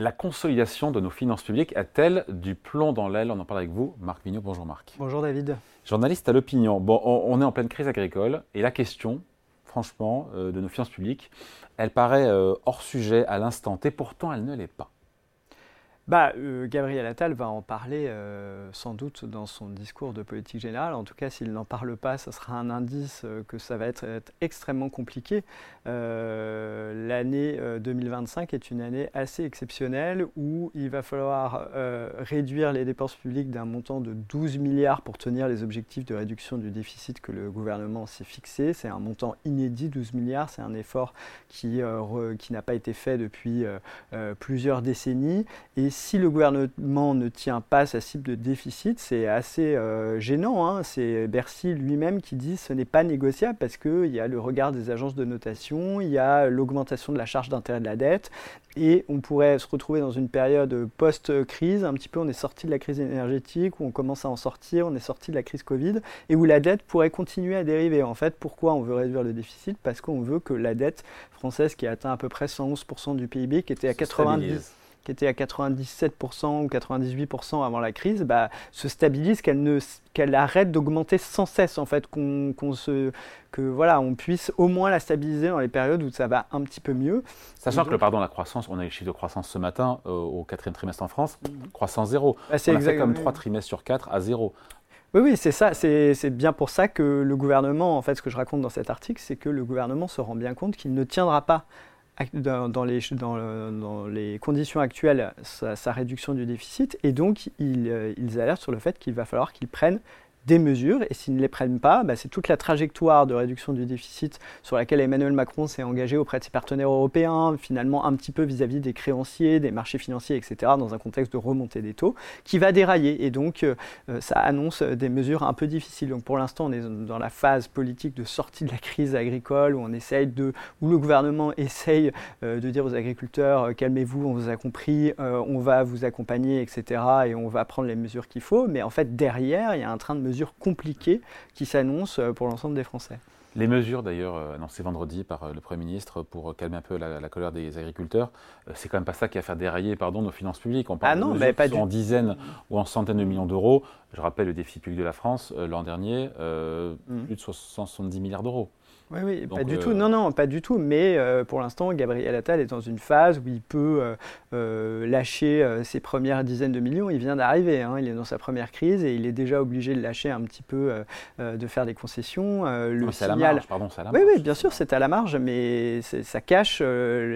La consolidation de nos finances publiques a-t-elle du plomb dans l'aile? On en parle avec vous, Marc Vignot. Bonjour Marc. Bonjour David. Journaliste à l'opinion. Bon, on est en pleine crise agricole et la question, franchement, euh, de nos finances publiques, elle paraît euh, hors sujet à l'instant T, pourtant elle ne l'est pas. Bah, euh, Gabriel Attal va en parler euh, sans doute dans son discours de politique générale. En tout cas, s'il n'en parle pas, ça sera un indice euh, que ça va être, extrêmement compliqué. L'année 2025 est une année assez exceptionnelle où il va falloir réduire les dépenses publiques d'un montant de 12 milliards pour tenir les objectifs de réduction du déficit que le gouvernement s'est fixé. C'est un montant inédit, 12 milliards. C'est un effort qui, qui n'a pas été fait depuis plusieurs décennies. Et si le gouvernement ne tient pas sa cible de déficit, c'est assez euh, gênant. Hein. C'est Bercy lui-même qui dit que ce n'est pas négociable parce qu'il y a le regard des agences de notation, il y a l'augmentation de la charge d'intérêt de la dette et on pourrait se retrouver dans une période post-crise, un petit peu on est sorti de la crise énergétique, où on commence à en sortir, on est sorti de la crise Covid, et où la dette pourrait continuer à dériver. En fait, pourquoi on veut réduire le déficit? Parce qu'on veut que la dette française qui atteint à peu près 111% du PIB, qui était à 90 qui était à 97% ou 98% avant la crise, bah, se stabilise, qu'elle qu'elle arrête d'augmenter sans cesse en fait, qu'on se que voilà, on puisse au moins la stabiliser dans les périodes où ça va un petit peu mieux. Sachant que pardon, la croissance, on a les chiffres de croissance ce matin euh, au quatrième trimestre en France, mm. croissance zéro. Bah, c'est comme trois trimestres sur quatre à zéro. Oui, oui, c'est ça. C'est bien pour ça que le gouvernement, en fait, ce que je raconte dans cet article, c'est que le gouvernement se rend bien compte qu'il ne tiendra pas dans, les, conditions actuelles sa, réduction du déficit. Et donc ils, euh, ils alertent sur le fait qu'il va falloir qu'ils prennent des mesures, et s'ils ne les prennent pas, bah, c'est toute la trajectoire de réduction du déficit sur laquelle Emmanuel Macron s'est engagé auprès de ses partenaires européens, finalement un petit peu vis-à-vis des créanciers, des marchés financiers, etc., dans un contexte de remontée des taux, qui va dérailler. Et donc, euh, euh, ça annonce des mesures un peu difficiles. Donc, pour l'instant, on est dans la phase politique de sortie de la crise agricole, où on essaye de, où le gouvernement essaye euh, de dire aux agriculteurs, calmez-vous, on vous a compris, on va vous accompagner, etc., et on va prendre les mesures qu'il faut. Mais en fait, derrière, il y a un train de mesures compliquées qui s'annoncent euh, pour l'ensemble des Français. Les mesures d'ailleurs euh, annoncées vendredi par euh, le Premier ministre pour calmer un peu la, colère des agriculteurs, c'est quand même pas ça qui va faire dérailler pardon, nos finances publiques. On parle ah non, de pas en dizaines ou en centaines de millions d'euros. Je rappelle le défi public de la France l'an dernier, mmh. plus de 70 milliards d'euros. Oui, oui, pas du tout. Euh, non, non, pas du tout. Mais euh, pour l'instant, Gabriel Attal est dans une phase où il peut euh, lâcher ses premières dizaines de millions. Il vient d'arriver. Hein. Il est dans sa première crise et il est déjà obligé de lâcher un petit peu, de faire des concessions. le signal... à la marge, pardon, c'est à la marge. Oui, oui, bien sûr, c'est à la marge, mais ça cache.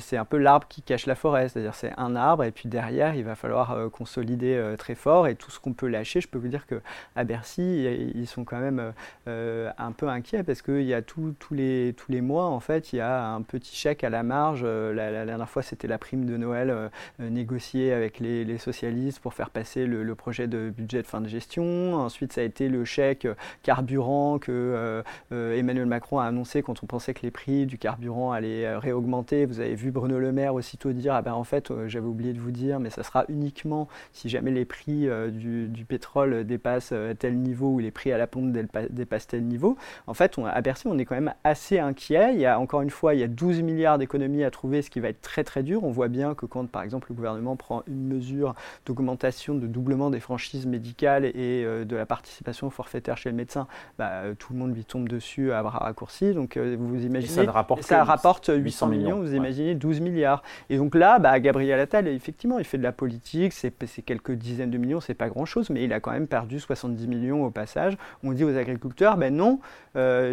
c'est un peu l'arbre qui cache la forêt. C'est-à-dire, c'est un arbre et puis derrière, il va falloir consolider très fort et tout ce qu'on peut lâcher. Je peux vous dire que à Bercy, ils sont quand même un peu inquiets parce qu'il y a tous les tous les mois, en fait, il y a un petit chèque à la marge. Euh, la, dernière fois, c'était la prime de Noël euh, euh, négociée avec les, socialistes pour faire passer le, projet de budget de fin de gestion. Ensuite, ça a été le chèque carburant que Emmanuel Macron a annoncé quand on pensait que les prix du carburant allaient réaugmenter. Vous avez vu Bruno Le Maire aussitôt dire Ah ben en fait, j'avais oublié de vous dire, mais ça sera uniquement si jamais les prix du, pétrole dépassent tel niveau ou les prix à la pompe dépassent tel niveau. En fait, on, à Bercy, on est quand même assez inquiet. Il y a encore une fois, il y a 12 milliards d'économies à trouver, ce qui va être très très dur. On voit bien que quand par exemple le gouvernement prend une mesure d'augmentation, de doublement des franchises médicales et euh, de la participation forfaitaire chez le médecin, bah, euh, tout le monde lui tombe dessus à bras raccourcis. Donc euh, vous imaginez, ça rapporte, ça rapporte 800, millions, vous imaginez 12 milliards. Et donc là, bah, Gabriel Attal, effectivement, il fait de la politique, c'est quelques dizaines de millions, c'est pas grand-chose, mais il a quand même perdu 70 millions au passage. On dit aux agriculteurs, ben non,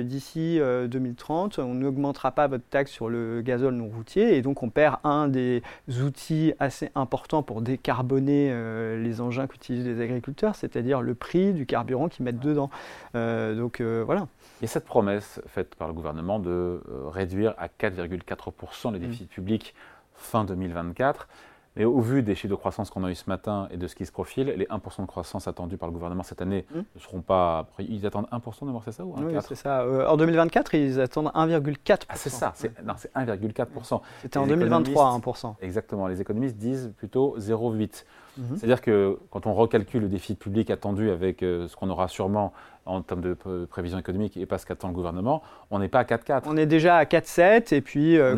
d'ici 2030, on n'augmentera pas votre taxe sur le gazole non routier et donc on perd un des outils assez importants pour décarboner euh, les engins qu'utilisent les agriculteurs, c'est-à-dire le prix du carburant qu'ils mettent dedans. Euh, donc euh, voilà. Et cette promesse faite par le gouvernement de réduire à 4,4% les déficits public publics fin 2024, mais au vu des chiffres de croissance qu'on a eu ce matin et de ce qui se profile, les 1% de croissance attendus par le gouvernement cette année mmh. ne seront pas. Ils attendent 1% de voir, c'est ça ou Oui, c'est ça. Euh, en 2024, ils attendent 1,4%. Ah, c'est ça. Non, c'est 1,4%. C'était en 2023, 1%. Exactement. Les économistes disent plutôt 0,8%. Mmh. C'est-à-dire que quand on recalcule le déficit public attendu avec euh, ce qu'on aura sûrement en termes de prévision économique et pas ce qu'attend le gouvernement, on n'est pas à 4,4. On est déjà à 4,7 et puis, euh,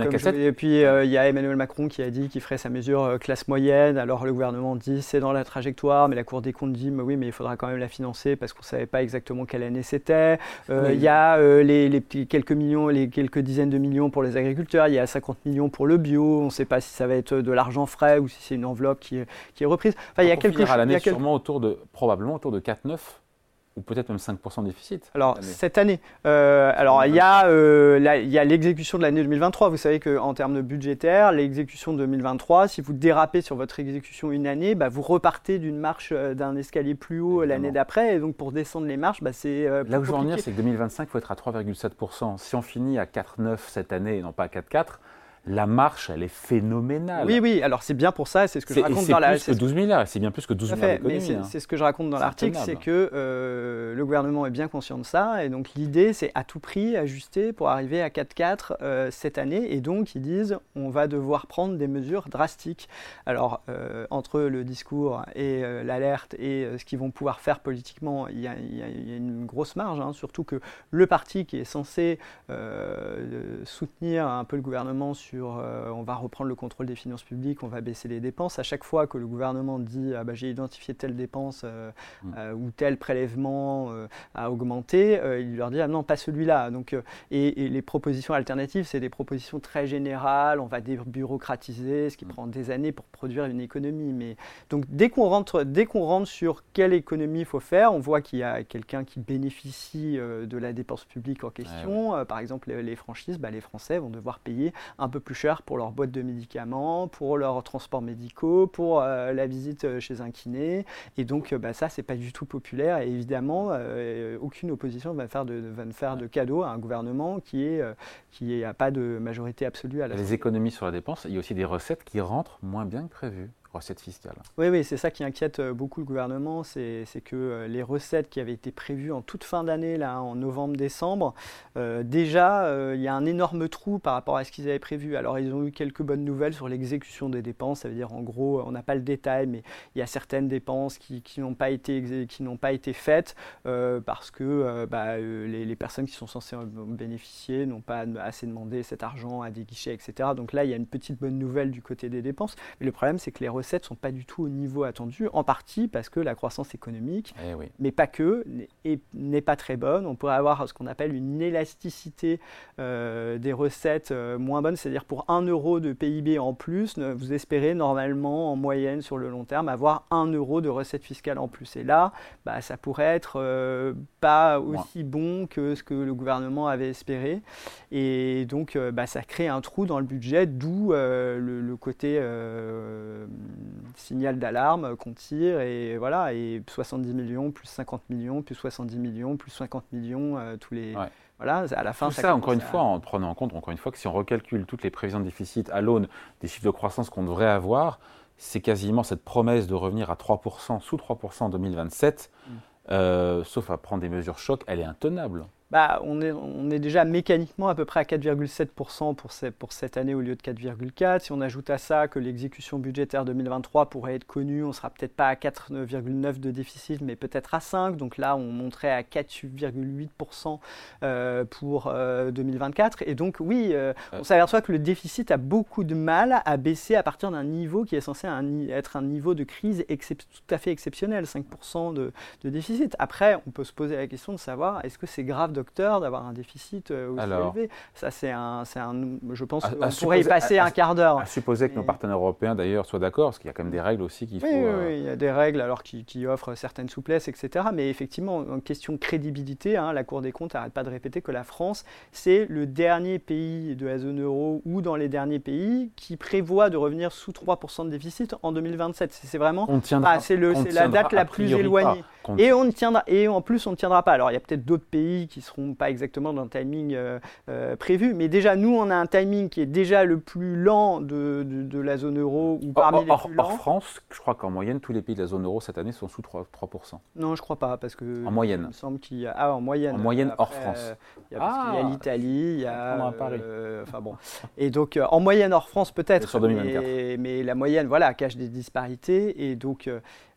puis euh, il y a Emmanuel Macron qui a dit qu'il ferait sa mesure euh, classe moyenne. Alors le gouvernement dit c'est dans la trajectoire, mais la Cour des comptes dit mais oui, mais il faudra quand même la financer parce qu'on ne savait pas exactement quelle année c'était. Il y a les, les, quelques millions, les quelques dizaines de millions pour les agriculteurs, il y a 50 millions pour le bio. On ne sait pas si ça va être de l'argent frais ou si c'est une enveloppe qui, qui est reprise. Enfin, il y a quelque chose. l'année sûrement autour de probablement autour de 4-9 ou peut-être même 5% de déficit Alors, cette année, euh, alors il y a, euh, a l'exécution de l'année 2023. Vous savez qu'en termes de budgétaire, l'exécution 2023, si vous dérapez sur votre exécution une année, bah, vous repartez d'une marche euh, d'un escalier plus haut l'année d'après. Et donc, pour descendre les marches, bah, c'est. Là où je veux en venir, c'est que 2025, il faut être à 3,7%. Si on finit à 4,9 cette année et non pas à 4,4, la marche, elle est phénoménale. Oui, oui, alors c'est bien pour ça, c'est ce que je raconte dans l'article. C'est plus que 12 milliards, c'est bien plus que 12 milliards hein. C'est ce que je raconte dans l'article, c'est que euh, le gouvernement est bien conscient de ça, et donc l'idée, c'est à tout prix ajuster pour arriver à 4,4 euh, cette année, et donc ils disent, on va devoir prendre des mesures drastiques. Alors, euh, entre le discours et l'alerte et ce qu'ils vont pouvoir faire politiquement, il y a, une grosse marge, hein, surtout que le parti qui est censé soutenir un peu le gouvernement sur euh, on va reprendre le contrôle des finances publiques, on va baisser les dépenses. À chaque fois que le gouvernement dit ah bah, j'ai identifié telle dépense euh, mm. euh, ou tel prélèvement à augmenter, il leur dit ah non pas celui-là. Donc et, les propositions alternatives c'est des propositions très générales. On va débureaucratiser, ce qui mm. prend des années pour produire une économie. Mais donc dès qu'on rentre dès qu'on rentre sur quelle économie il faut faire, on voit qu'il y a quelqu'un qui bénéficie de la dépense publique en question. par exemple les, franchises, bah, les Français vont devoir payer un peu plus cher pour leur boîte de médicaments, pour leurs transports médicaux, pour euh, la visite euh, chez un kiné. Et donc, euh, bah, ça, c'est pas du tout populaire. Et évidemment, aucune opposition va faire de, va faire de cadeau à un gouvernement qui est qui n'a pas de majorité absolue à la. Les économies sur la dépense, il y a aussi des recettes qui rentrent moins bien que prévu recettes fiscales. Oui, oui, c'est ça qui inquiète euh, beaucoup le gouvernement, c'est que euh, les recettes qui avaient été prévues en toute fin d'année, là, en novembre-décembre, euh, déjà, il y a un énorme trou par rapport à ce qu'ils avaient prévu. Alors, ils ont eu quelques bonnes nouvelles sur l'exécution des dépenses, ça veut dire, en gros, on n'a pas le détail, mais il y a certaines dépenses qui, qui n'ont pas, été, pas été faites parce que bah, les, personnes qui sont censées en bénéficier n'ont pas assez demandé cet argent à des guichets, etc. Donc là, il y a une petite bonne nouvelle du côté des dépenses, mais le problème, c'est que les recettes ne sont pas du tout au niveau attendu, en partie parce que la croissance économique, eh mais pas que, n'est pas très bonne. On pourrait avoir ce qu'on appelle une élasticité euh, des recettes euh, moins bonne, c'est-à-dire pour 1 euro de PIB en plus, vous espérez normalement en moyenne sur le long terme avoir 1 euro de recettes fiscales en plus. Et là, bah, ça pourrait être euh, pas aussi bon que ce que le gouvernement avait espéré. Et donc, bah, ça crée un trou dans le budget, d'où le, côté signal d'alarme qu'on tire et voilà et 70 millions plus 50 millions plus 70 millions plus 50 millions euh, tous les voilà à la fin tout ça, encore une fois en prenant en compte encore une fois que si on recalcule toutes les prévisions de déficit à l'aune des chiffres de croissance qu'on devrait avoir c'est quasiment cette promesse de revenir à 3% sous 3% en 2027 mm. euh, sauf à prendre des mesures chocs elle est intenable bah, on, est, on est déjà mécaniquement à peu près à 4,7% pour, pour cette année au lieu de 4,4%. Si on ajoute à ça que l'exécution budgétaire 2023 pourrait être connue, on sera peut-être pas à 4,9% de déficit, mais peut-être à 5%. Donc là, on monterait à 4,8% euh, pour 2024. Euh, Et donc oui, euh, on s'aperçoit que le déficit a beaucoup de mal à baisser à partir d'un niveau qui est censé être un niveau de crise tout à fait exceptionnel, 5% de, de déficit. Après, on peut se poser la question de savoir est-ce que c'est grave docteur d'avoir un déficit euh, aussi élevé. Ça, c'est un, un, je pense qu'on pourrait y passer un quart d'heure. À supposer que nos partenaires européens, d'ailleurs, soient d'accord, parce qu'il y a quand même des règles aussi qu'il faut... Oui, oui, il y a des règles alors qui, qui, offrent certaines souplesses, etc. Mais effectivement, en question de crédibilité, hein, la Cour des comptes n'arrête pas de répéter que la France, c'est le dernier pays de la zone euro ou dans les derniers pays qui prévoit de revenir sous 3% de déficit en 2027. C'est vraiment... Ah, c'est la date la plus éloignée. Et, on ne tiendra, et en plus, on ne tiendra pas. Alors, il y a peut-être d'autres pays qui seront pas exactement dans le timing euh, euh, prévu, mais déjà, nous, on a un timing qui est déjà le plus lent de, de, la zone euro ou parmi les plus lents. Hors France, je crois qu'en moyenne, tous les pays de la zone euro cette année sont sous 3%. 3%. Non, je crois pas, parce que. En moyenne. Il me semble qu'il y a. Ah, en moyenne. En moyenne hors France. Il y a, ah, l'Italie, il y a. Euh, enfin bon. Et donc, en moyenne hors France, peut-être. Sur 2024. Mais, mais, la moyenne, voilà, cache des disparités. Et donc.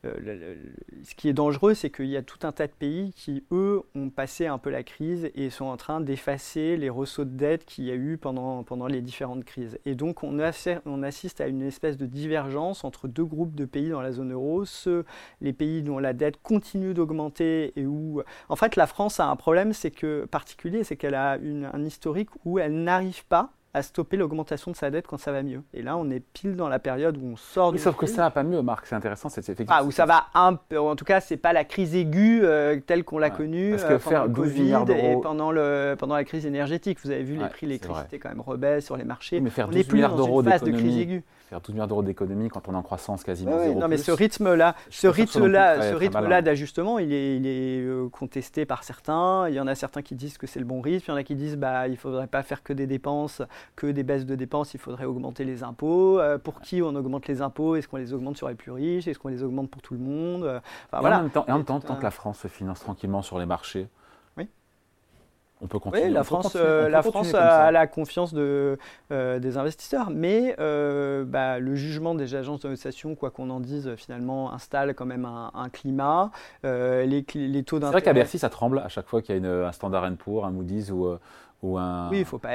Ce qui est dangereux, c'est qu'il y a tout un tas de pays qui, eux, ont passé un peu la crise et sont en train d'effacer les ressauts de dette qu'il y a eu pendant, pendant les différentes crises. Et donc, on, assiste à une espèce de divergence entre deux groupes de pays dans la zone euro, ceux, les pays dont la dette continue d'augmenter et où, en fait, la France a un problème, c'est que particulier, c'est qu'elle a un historique où elle n'arrive pas à stopper l'augmentation de sa dette quand ça va mieux. Et là, on est pile dans la période où on sort oui, Sauf que ça va pas mieux, Marc, c'est intéressant. C'est effectivement. Ah, où ça va un peu. En tout cas, c'est pas la crise aiguë euh, telle qu'on l'a connue Parce que euh, faire le Covid et pendant, le, pendant la crise énergétique. Vous avez vu, les prix de l'électricité quand même rebaissent sur les marchés. mais faire 12 milliards d'euros d'économie faire 12 milliards d'euros d'économie quand on est en croissance quasiment oui, Non, mais ce rythme-là, ce rythme-là, ce rythme-là d'ajustement, il est, il est euh, contesté par certains. Il y en a certains qui disent que c'est le bon rythme. Il y en a qui disent bah il faudrait pas faire que des dépenses, que des baisses de dépenses. Il faudrait augmenter les impôts. Euh, pour qui on augmente les impôts? Est-ce qu'on les augmente sur les plus riches? Est-ce qu'on les augmente pour tout le monde? Enfin, voilà. En même temps, et en même temps tant que la France se finance tranquillement sur les marchés, on peut continuer. Oui, la France, euh, la France a, la confiance de, euh, des investisseurs, mais euh, bah, le jugement des agences de notation, quoi qu'on en dise, finalement installe quand même un, climat. les, les, taux d'intérêt. C'est vrai qu'à Bercy, ça tremble à chaque fois qu'il y a un Standard Poor's, un Moody's ou, oui, il faut pas.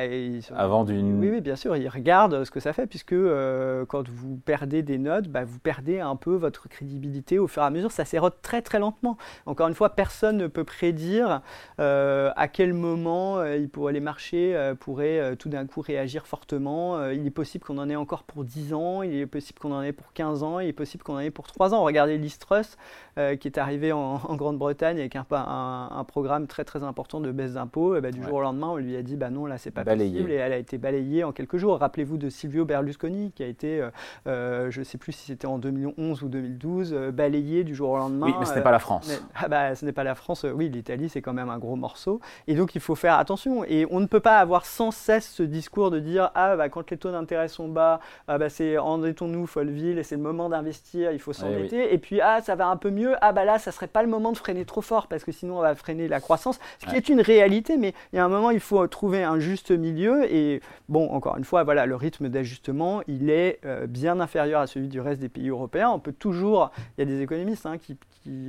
Avant d'une. Oui, oui, bien sûr, ils regardent ce que ça fait, puisque euh, quand vous perdez des notes, bah, vous perdez un peu votre crédibilité au fur et à mesure. Ça s'érode très très lentement. Encore une fois, personne ne peut prédire euh, à quel moment euh, il pourrait, les marchés pourraient tout d'un coup réagir fortement. il est possible qu'on en ait encore pour 10 ans, il est possible qu'on en ait pour 15 ans, il est possible qu'on en ait pour 3 ans. Regardez l'Istrus qui est arrivé en, Grande-Bretagne avec un, un, programme très très important de baisse d'impôts. Bah, du jour au lendemain, on lui a dit bah non, là c'est pas possible et elle a été balayée en quelques jours. Rappelez-vous de Silvio Berlusconi qui a été, euh, euh, je ne sais plus si c'était en 2011 ou 2012, euh, balayé du jour au lendemain. Oui, mais ce n'est pas la France. ah bah, ce n'est pas la France, oui, l'Italie c'est quand même un gros morceau. Et donc il faut faire attention. Et on ne peut pas avoir sans cesse ce discours de dire ah bah quand les taux d'intérêt sont bas, ah bah c'est endettons-nous Folleville et c'est le moment d'investir, il faut s'endetter. Et puis ah ça va un peu mieux, ah bah là ça serait pas le moment de freiner trop fort parce que sinon on va freiner la croissance. Ce qui est une réalité, mais il y a un moment il faut trouver un juste milieu. Et bon, encore une fois, voilà, le rythme d'ajustement, il est euh, bien inférieur à celui du reste des pays européens. On peut toujours, il y a des économistes hein, qui,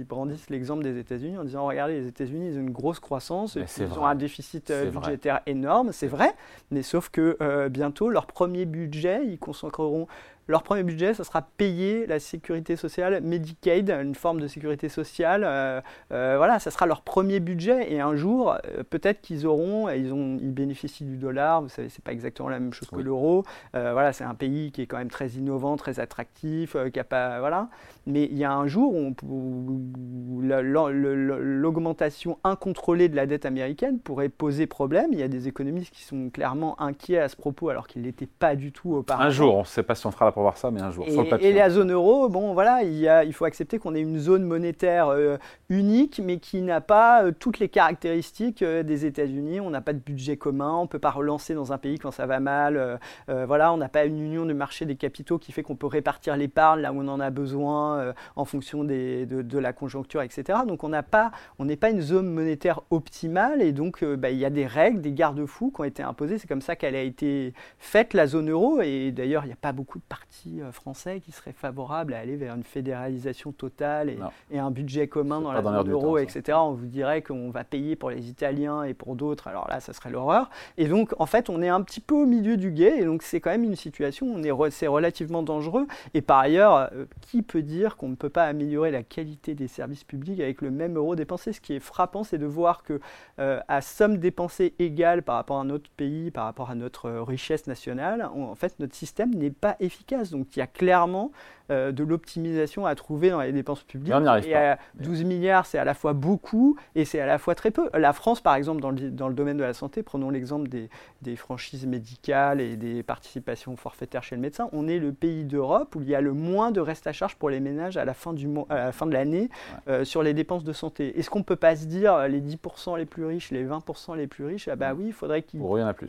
brandissent l'exemple des États-Unis en disant, regardez, les États-unis, ils ont une grosse croissance, ils ont un déficit euh, budgétaire énorme, c'est vrai, mais sauf que euh, bientôt, leur premier budget, ils consacreront leur premier budget, ça sera payer la sécurité sociale, Medicaid, une forme de sécurité sociale. Euh, euh, voilà, ça sera leur premier budget. Et un jour, euh, peut-être qu'ils auront, ils, ont, ils bénéficient du dollar. Vous savez, c'est pas exactement la même chose que l'euro. voilà, c'est un pays qui est quand même très innovant, très attractif, qui a pas, voilà. Mais il y a un jour où, où l'augmentation incontrôlée de la dette américaine pourrait poser problème. Il y a des économistes qui sont clairement inquiets à ce propos, alors qu'ils l'étaient pas du tout auparavant. Un jour, on ne sait pas si on fera la voir ça, mais un jour. Et, sur et la zone euro, bon, voilà, il, y a, il faut accepter qu'on ait une zone monétaire euh, unique, mais qui n'a pas euh, toutes les caractéristiques euh, des États-Unis. On n'a pas de budget commun, on ne peut pas relancer dans un pays quand ça va mal. voilà, on n'a pas une union de marché des capitaux qui fait qu'on peut répartir l'épargne là où on en a besoin en fonction des, de, la conjoncture, etc. Donc on n'a pas, on n'est pas une zone monétaire optimale, et donc bah, il y a des règles, des garde-fous qui ont été imposés. C'est comme ça qu'elle a été faite la zone euro, et d'ailleurs il n'y a pas beaucoup de parties euh, français qui serait favorable à aller vers une fédéralisation totale et, un budget commun dans la zone euro, etc. On vous dirait qu'on va payer pour les Italiens et pour d'autres. Alors là, ça serait l'horreur. Et donc, en fait, on est un petit peu au milieu du guet. Et donc, c'est quand même une situation où c'est relativement dangereux. Et par ailleurs, euh, qui peut dire qu'on ne peut pas améliorer la qualité des services publics avec le même euro dépensé? Ce qui est frappant, c'est de voir que euh, à somme dépensée égale par rapport à notre pays, par rapport à notre richesse nationale, en fait, notre système n'est pas efficace. Donc il y a clairement euh, de l'optimisation à trouver dans les dépenses publiques. et à 12 milliards, c'est à la fois beaucoup et c'est à la fois très peu. La France, par exemple, dans le, dans le domaine de la santé, prenons l'exemple des, des, franchises médicales et des participations forfaitaires chez le médecin, on est le pays d'Europe où il y a le moins de reste à charge pour les ménages à la fin, du à la fin de l'année euh, sur les dépenses de santé. Est-ce qu'on ne peut pas se dire euh, les 10% les plus riches, les 20% les plus riches, ah bah oui, il faudrait qu'ils...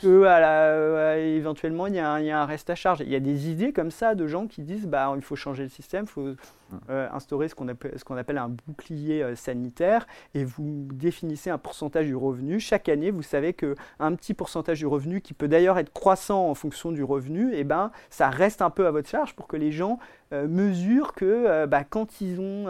Eux, à la, éventuellement, il y, a un, il y, a un reste à charge. Il y a des idées comme ça de gens qui disent bah, il faut changer changer le système, il faut mmh. instaurer ce qu'on appelle, appelle, un bouclier sanitaire et vous définissez un pourcentage du revenu. Chaque année, vous savez qu'un petit pourcentage du revenu, qui peut d'ailleurs être croissant en fonction du revenu, et eh ben, ça reste un peu à votre charge pour que les gens mesurent que bah, quand ils ont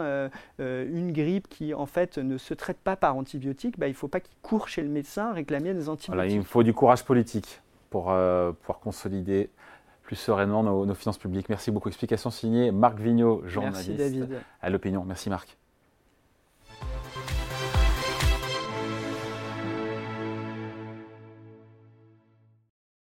une grippe qui en fait ne se traite pas par antibiotiques, bah, il ne faut pas qu'ils courent chez le médecin réclamer des antibiotiques. il faut du courage politique pour euh, pouvoir consolider plus sereinement nos, finances publiques. Merci beaucoup. Explication signée Marc Vignot, journaliste à l'opinion. Merci Marc.